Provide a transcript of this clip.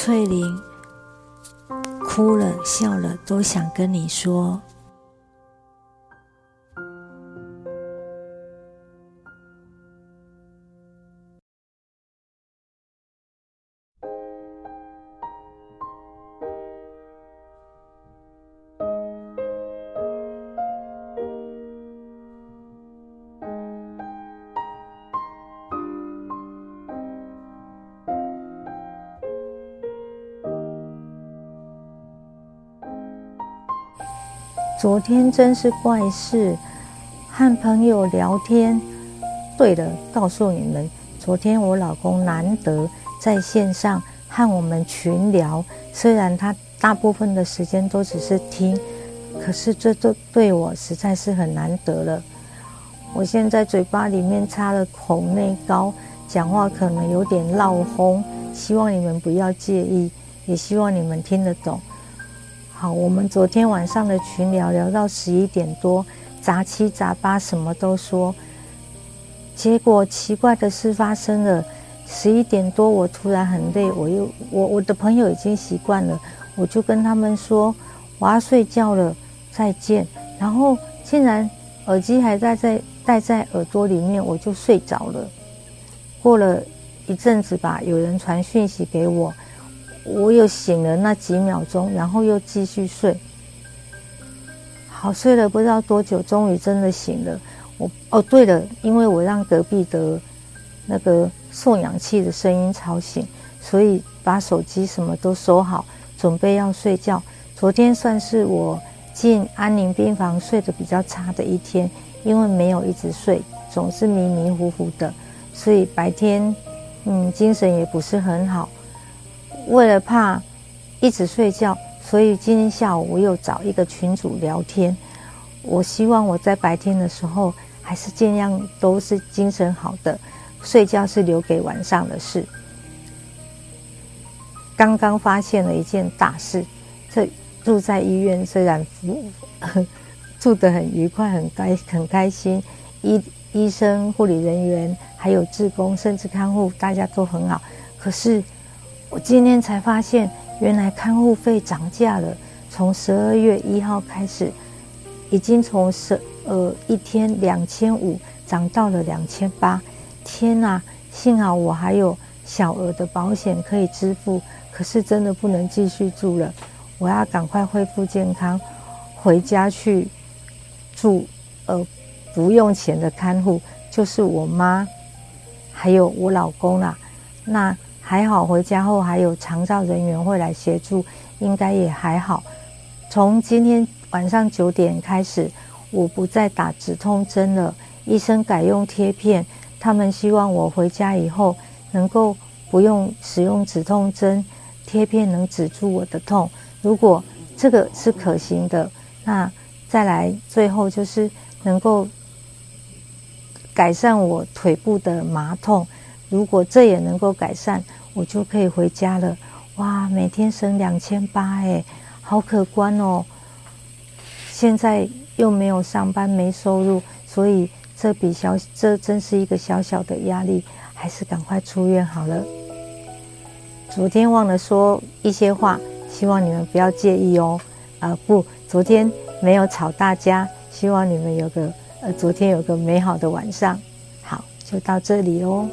翠玲哭了笑了，都想跟你说。昨天真是怪事，和朋友聊天。对了，告诉你们，昨天我老公难得在线上和我们群聊，虽然他大部分的时间都只是听，可是这都对我实在是很难得了。我现在嘴巴里面插了口内膏，讲话可能有点闹哄，希望你们不要介意，也希望你们听得懂。好，我们昨天晚上的群聊聊到十一点多，杂七杂八什么都说。结果奇怪的事发生了，十一点多我突然很累，我又我我的朋友已经习惯了，我就跟他们说我要睡觉了，再见。然后竟然耳机还戴在戴在耳朵里面，我就睡着了。过了一阵子吧，有人传讯息给我。我又醒了那几秒钟，然后又继续睡。好睡了不知道多久，终于真的醒了。我哦对了，因为我让隔壁的那个送氧气的声音吵醒，所以把手机什么都收好，准备要睡觉。昨天算是我进安宁病房睡得比较差的一天，因为没有一直睡，总是迷迷糊糊的，所以白天嗯精神也不是很好。为了怕一直睡觉，所以今天下午我又找一个群主聊天。我希望我在白天的时候还是尽量都是精神好的，睡觉是留给晚上的事。刚刚发现了一件大事，这住在医院虽然 住得很愉快、很开很开心，医医生、护理人员还有志工甚至看护大家都很好，可是。我今天才发现，原来看护费涨价了。从十二月一号开始，已经从十呃一天两千五涨到了两千八。天哪！幸好我还有小额的保险可以支付，可是真的不能继续住了。我要赶快恢复健康，回家去住。呃，不用钱的看护就是我妈，还有我老公啦。那。还好，回家后还有长照人员会来协助，应该也还好。从今天晚上九点开始，我不再打止痛针了，医生改用贴片。他们希望我回家以后能够不用使用止痛针，贴片能止住我的痛。如果这个是可行的，那再来最后就是能够改善我腿部的麻痛。如果这也能够改善，我就可以回家了。哇，每天省两千八，哎，好可观哦！现在又没有上班，没收入，所以这笔小，这真是一个小小的压力，还是赶快出院好了。昨天忘了说一些话，希望你们不要介意哦。啊，不，昨天没有吵大家，希望你们有个呃，昨天有个美好的晚上。好，就到这里哦。